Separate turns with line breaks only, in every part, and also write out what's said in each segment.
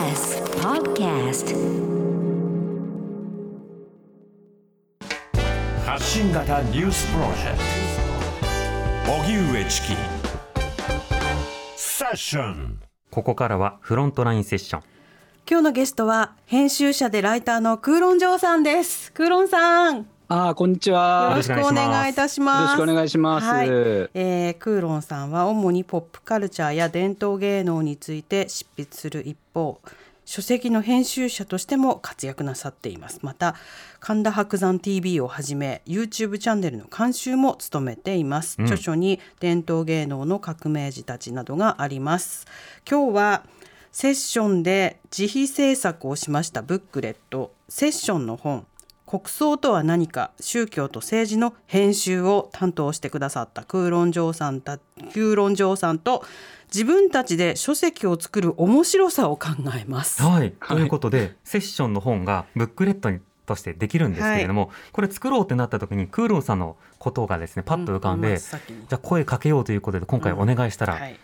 TBS Podcast.
発信型ニュースプロジェクト。荻上チキ。セッション。
ここからはフロントラインセッション。
今日のゲストは編集者でライターのクーロンジョーさんです。クーロンさん、よ
ああ、こんにちは。
ろしくお願いいたします。
よろしくお願いします
はい、えークーロンさんは主にポップカルチャーや伝統芸能について執筆する一方、書籍の編集者としても活躍なさっています。また、神田伯山 TV をはじめ、YouTube チャンネルの監修も務めています。著書に伝統芸能の革命児たちなどがあります。今日はセッションで自費制作をしましたブックレットセッションの本国葬とは何か宗教と政治の編集を担当してくださったクーロンジョーさんたクーロンジョーさんと自分たちで書籍を作る面白さを考えます。
はい。ということで、セッションの本がブックレットにとしてできるんですけれども、これ作ろうってなった時にクーロンさんのことがですね、パッと浮かんで、
うん
じゃあ声かけようということで今回お願いしたら
はい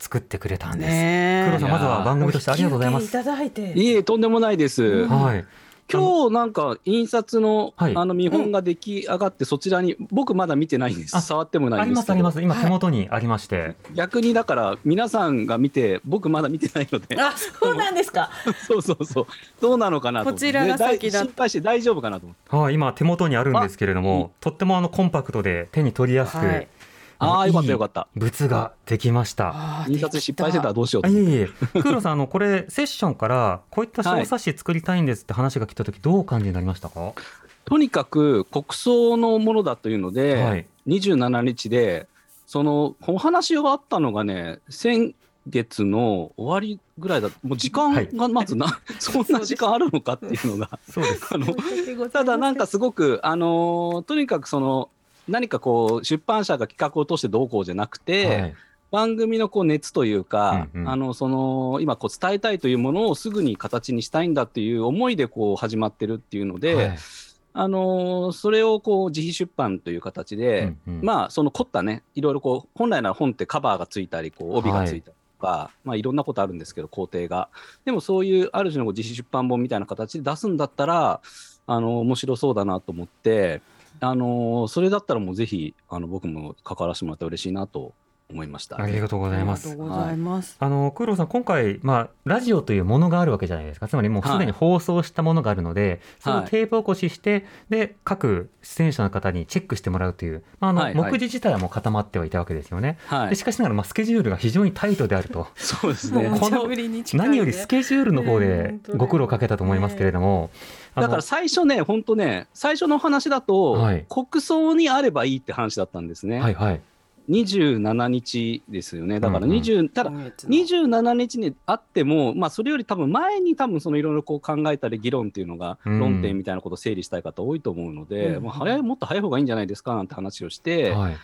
作ってくれたんです。
ねえ
クーロンさん、まずは番組としてありがとうございます。
いただいて
いえ、とんでもないです。
はい。
今日なんか印刷の、
はい
あの見本が出来上がってそちらに、僕まだ見てないんです。
あ
触ってもない
あ
んですけど。
りますあります。今手元にありまして。
逆にだから皆さんが見て、僕まだ見てないので、
あ そうなんですか。
そうそうそう。どうなのかなと。
こちらが先だ
心配して大丈夫かなと思って。
はい。今手元にあるんですけれども、とってもあのコンパクトで手に取りやすく、
はい
の
ああ、よかった
いい
よかった。
物ができました。
印刷失敗してたらどうしよう
いえいえ、クーロさん、あの、これ、セッションから、こういった小冊子作りたいんですって話が来たとき、どうお感じになりましたか？
とにかく国葬のものだというので、
はい。
27日で、そのお話があったのがね、先月の終わりぐらいだ、もう時間がまずな、そんな時間あるのかっていうのが、
そうです。
あのただなんかすごく、あのーとにかくその、何かこう、出版社が企画を通してどうこうじゃなくて、
はい。
番組のこう熱というか、
うんうん。
あのその今こう伝えたいというものをすぐに形にしたいんだっていう思いでこう始まってるっていうので、
はい。
あのーそれをこう自費出版という形で、
うんうん。
まあその凝ったねいろいろこう本来なら本ってカバーがついたりこう帯がついたりとか、い。まあ、いろんなことあるんですけど工程が。でもそういうある種のこう自費出版本みたいな形で出すんだったらあの面白そうだなと思って、あのそれだったらもうぜひあの僕も関わらせてもらったら嬉しいなと思いました。
ありがとうございます
ありがとうございます。
あの、クーロさん、今回、まあ、ラジオというものがあるわけじゃないですか。つまりもうすでに放送したものがあるので、そのテープ起こしして、で、各出演者の方にチェックしてもらうという、まあ、あの、
はいはい
目次自体はもう固まってはいたわけですよね。
はい
でしかしながら、まあ、スケジュールが非常にタイトであると。
そうですね。
この何よりスケジュールの方
ね
でご苦労かけたと思いますけれども、
だから最初ね、本当ね、最初の話だと、
はい
国葬にあればいいって話だったんですね。
はいはい。
27日ですよね。だから
うんうん
20、ただ、
今月の
27日にあっても、まあ、それより多分前に多分そのいろいろこう考えたり議論っていうのが、
うん
論点みたいなことを整理したい方多いと思うので、
うん
まあ、早い、もっと早い方がいいんじゃないですかなんて話をして、
はい。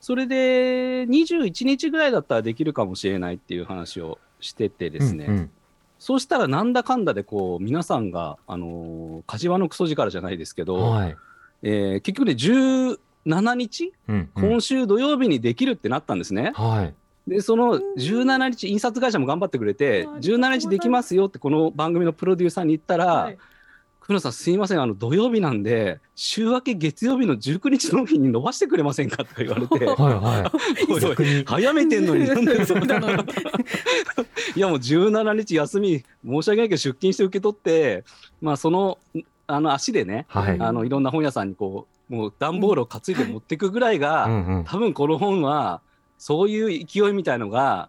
それで21日ぐらいだったらできるかもしれないっていう話をしててですね、
うんうん
そうしたらなんだかんだでこう皆さんが、あのー、柏のクソ力じゃないですけど、
はい。
えー結局ね、17日、
うんうん。
今週土曜日にできるってなったんですね。
はい。
で、その17日、印刷会社も頑張ってくれて、
うん。
17日できますよって、この番組のプロデューサーに言ったら、
はい。
久野さん、すいません、あの土曜日なんで、週明け月曜日の19日納品に伸ばしてくれませんかとか言われて、
はい
早めてんのに、なんでそんな
そうなの
いやもう17日休み、申し訳ないけど出勤して受け取って、まあその、あの足でね、
はい。
あのいろんな本屋さんにこう、もう段ボールを担いで持っていくぐらいが、
うん。うん
多分この本は、そういう勢いみたいのが、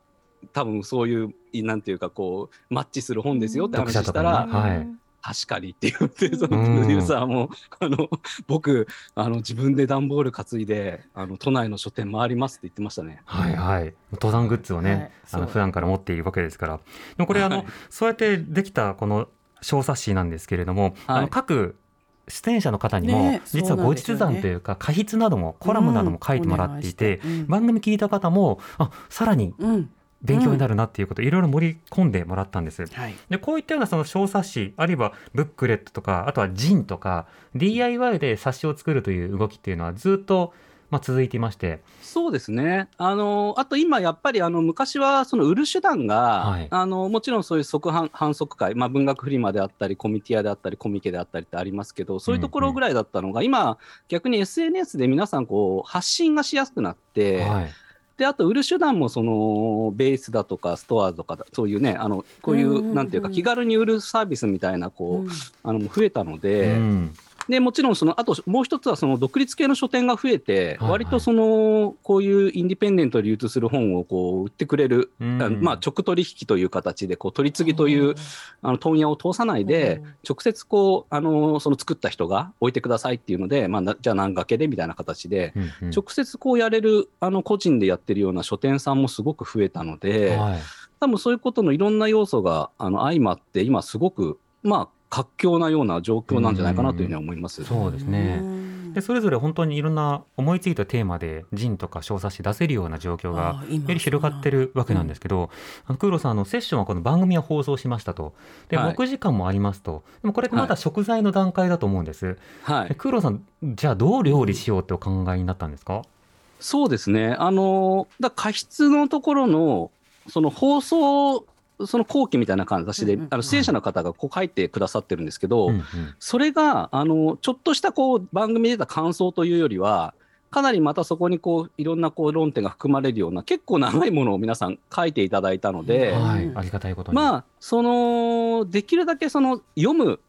多分そういう、なんていうかこう、マッチする本ですよって話したら、
い。
確かにって言って、そのプロデューサーも、あの、僕、あの、自分で段ボール担いで、あの、都内の書店回りますって言ってましたね。
はいはい。登山グッズをね、
はい。
あの普段から持っているわけですから。でもこれあの、
はい。
そうやってできたこの小冊子なんですけれども、あの
はい
各出演者の方にも、
ね
実は後日談というか、過筆なども、コラムなども書いてもらっていて、番組聞いた方も、あ、さらに
うん。
勉強になるなっていうことをいろいろ盛り込んでもらったんです。
はい。
で、こういったようなその小冊子、あるいはブックレットとか、あとはジンとか、DIY で冊子を作るという動きっていうのはずっとまあ、続いていまして。
そうですね。あの、あと今やっぱりあの昔はその売る手段が、
はい。
あの、もちろんそういう即販、販促会、まあ文学フリマであったり、コミティアであったり、コミケであったりってありますけど、そういうところぐらいだったのが、今逆に SNS で皆さんこう発信がしやすくなって、
はい。
で、あと売る手段もそのベースだとかストアとかだ、そういうね、あの、こうい
うんうんうん
う、なんていうか気軽に売るサービスみたいな、こう、
うん。
あの、増えたので、
うん
でもちろんその、あともう一つはその独立系の書店が増えて、
はいはい。
割とそのこういうインディペンデントで流通する本をこう売ってくれる、
うん。
まあ、直取引という形でこう取り次ぎというあの問屋を通さないで、直接こうあのその作った人が置いてくださいっていうので、まあ、なじゃあ何掛けでみたいな形で、
うんうん。
直接こうやれるあの個人でやってるような書店さんもすごく増えたので、
はい。
多分そういうことのいろんな要素があの相まって、今すごく、まあ、活況なような状況なんじゃないかなというふうには思います。
そうですね。
うん。
でそれぞれ本当にいろんな思いついたテーマでジンとか小冊子出せるような状況がより広がってるわけなんですけど、あの空路さんあのセッションはこの番組は放送しましたと。で、
はい。
目時間もありますと。でもこれってまだ食材の段階だと思うんです、
はい。
え空路さんじゃあどう料理しようってお考えになったんですか、
そうですね。あの、だ過失のところの、その放送、その後期みたいな形で、
うんうん
あの出演者の方がこう書いてくださってるんですけど、
うんうん。
それが、あの、ちょっとしたこう番組で出た感想というよりは、かなりまたそこにこういろんなこう論点が含まれるような結構長いものを皆さん書いていただいたので、
ありがたいことに、
まあ、その、できるだけその読む、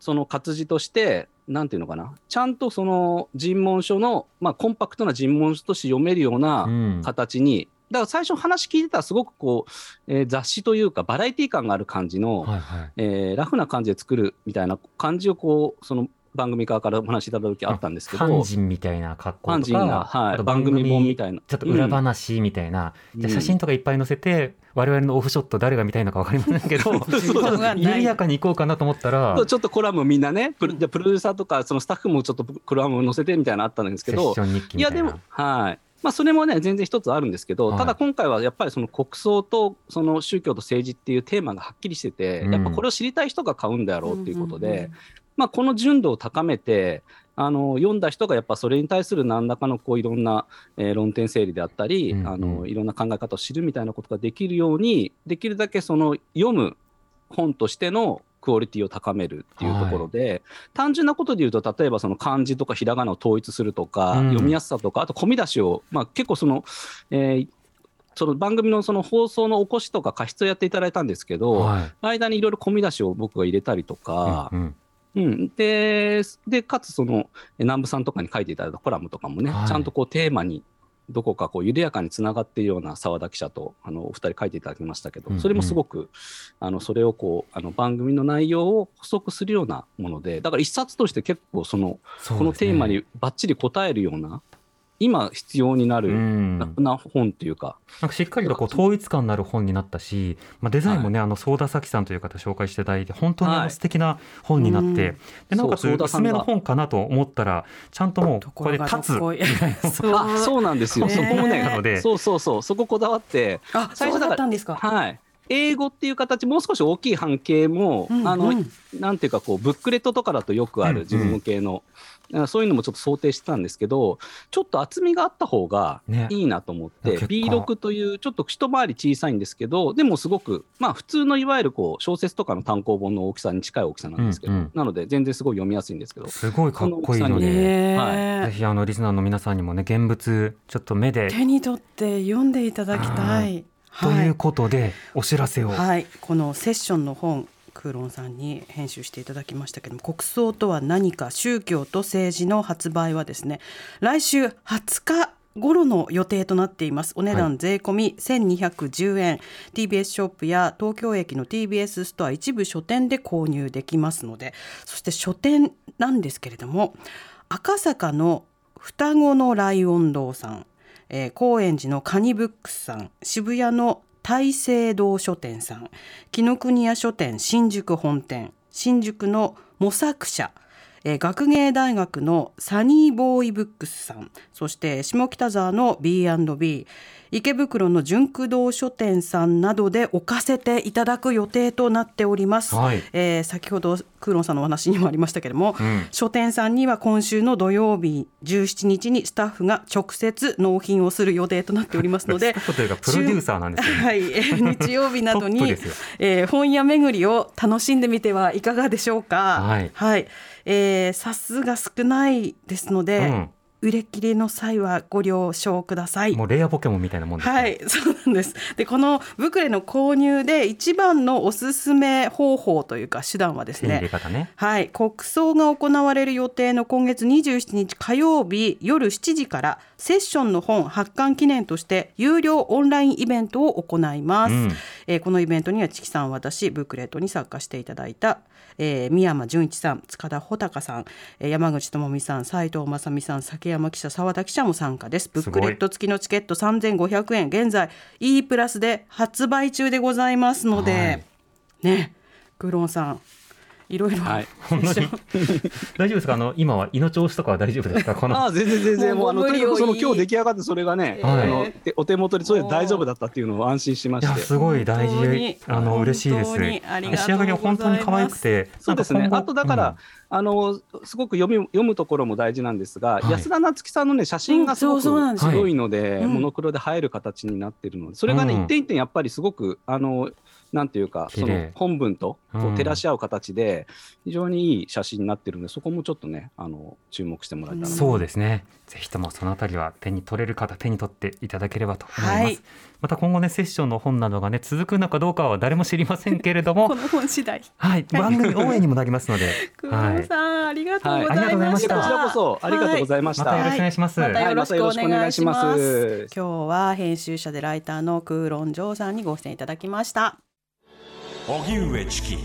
その活字として、なんていうのかな、ちゃんとその尋問書の、まあ、コンパクトな尋問書として読めるよう
う
なん。形に、だから最初話聞いてたらすごくこう、えー雑誌というかバラエティ感がある感じの、
はいはい。
えーラフな感じで作るみたいな感じをこう、その番組側からお話しいただく時あったんですけど、
犯人みたいな格好とか、
はい番組本みたいな。
ちょっと裏話みたいな、
うん。
じゃあ写真とかいっぱい載せて、我々のオフショット誰が見たいのか分かりませんけど 緩やかに行こうかなと思ったら
ちょっとコラムみんなね、プロでプロデューサーとかそのスタッフもちょっとコラム載せてみたいなのあったんですけどいや、でも、はい。まあ、それもね、全然一つあるんですけど、
はい。
ただ今回はやっぱりその国葬とその宗教と政治っていうテーマがはっきりしてて、
うん。
やっぱこれを知りたい人が買うんだろうっていうことで、
うんうんうん
まあ、この純度を高めて、あの読んだ人がやっぱそれに対する何らかのこういろんな、えー論点整理であったり、
うんうん。
あのいろんな考え方を知るみたいなことができるように、できるだけその読む本としてのクオリティを高めるっていうところで、単純なことで言うと、例えばその漢字とかひらがなを統一するとか、
うん。
読みやすさとか、あと込み出しを、まあ、結構その、えーその番組のその放送の起こしとか過失をやっていただいたんですけど、
はい。
間にいろいろ込み出しを僕が入れたりとか、
うんうん。
うん、で、で、かつその、え南部さんとかに書いていただいたコラムとかもね、
はい。
ちゃんとこうテーマに、どこかこう緩やかにつながっているような澤田記者とあのお二人書いていただきましたけど、それもすごく、あのそれをこうあの番組の内容を補足するようなもので、だから一冊として結構その、このテーマにばっちり答えるような、今必要にな
う
る、
ん。
なな本というか、
なんかしっかりとこう統一感のある本になったし、まあ、デザインもね、あの相田咲さんという方紹介していただいて本当にあ
はい。
の素敵な本になって、
うん。
でなおかつ薄めの本かなと思ったらちゃんともう
とこ
これで立つ。
あ そうなんですよ、
ね
そこもね
なので
そうそうそう、そここだわって、
あ
最初だから
だったんですか。
はい。英語っていう形、もう少し大きい半径も、
うん。
あの、
うん。
なんていうか、こう、ブックレットとかだとよくあ
うん。
る自分向けの、あそういうのもちょっと想定してたんですけど、ちょっと厚みがあった方が
ね。
いいなと思って、
結果。
B6 というちょっと一回り小さいんですけど、でもすごく、まあ普通のいわゆるこう小説とかの単行本の大きさに近い大きさなんですけど、
うんうん。
なので全然すごい読みやすいんですけど、
すごいかっこいいので、
ね
は
ぜひあのリスナーの皆さんにもね現物ちょっと目で
手に取って読んでいただきたい。
ということでお知らせを、
はい、このセッションの本クーロンさんに編集していただきましたけども国葬とは何か宗教と政治の発売はですね来週20日頃の予定となっています。お値
は
段税込み1210円、TBS ショップや東京駅の TBS ストア一部書店で購入できますのでそして書店なんですけれども赤坂の双子のライオン堂さんえー高円寺のカニブックスさん渋谷の大聖堂書店さん紀ノ国屋書店新宿本店新宿の模索者、えー学芸大学のサニーボーイブックスさんそして下北沢の B&B 池袋の純駆動書店さんなどで置かせていただく予定となっております、
はい。
えー先ほどクーロンさんのお話にもありましたけれども、
ん。
書店さんには今週の土曜日17日にスタッフが直接納品をする予定となっておりますので
プロデューサーなんですよね。
はい、えー 日曜日などにえー本屋巡りを楽しんでみてはいかがでしょうか。
はい
えー冊数が少ないですので、
うん。
売れ切れの際はご了承ください。
もうレアポケモンみたいなもんですね
はい、そうなんです。で、このブクレの購入で一番のおすすめ方法というか手段はですね。
方ね
はい、国葬が行われる予定の今月27日火曜日夜7時からセッションの本発刊記念として有料オンラインイベントを行います、
うん
えーこのイベントにはチキさん私ブックレットに参加していただいた、えー、三山純一さん塚田穂高さん、えー山口智美さん斉藤正美さん崎山記者澤田記者も参加です。ブックレット付きのチケット3500円。現在 E プラスで発売中でございますので、
はい。
ね。クーロンさんいろい。ろ、
はい
本当に。大丈夫ですか？あの今は胃の調子とかは大丈夫ですか？この。
ああ全然全然。もうあのとにかくその今日出来上がってそれがね、
はい
あのてお手元にそれで大丈夫だったっていうのを安心しまして。
すごい大事。あの嬉しいです。仕上がりは本当に可愛くて。
そうですね。あとだから、あのすごく読み読むところも大事なんですが、
はい。
安田なつきさんのね写真がすごく
うんそうそうなん
ですよ。
強いので、
うん。
モノクロで映える形になってるので、それがね、
うん。
一点一点やっぱりすごくあのなんていうかその本文とこ
う
照らし合う形で非常にいい写真になってるので、そこもちょっとねあの注目してもらえたらな
そうですね。ぜひともそのあたりは手に取れる方手に取っていただければと思います。
はい
また今後ねセッションの本などがね続くのかどうかは誰も知りませんけれども、
この本次第
はい番組応援にもなりますので、
ク
はい
さん、ありがとうご
はいありがとうございまし
たた。
こちらこそありがとうございました。
またよろしくお願いします。
はいまたよろしくお願いします。
今日は編集者でライターのクーロンジョーさんにご出演いただきました。
荻上チキ。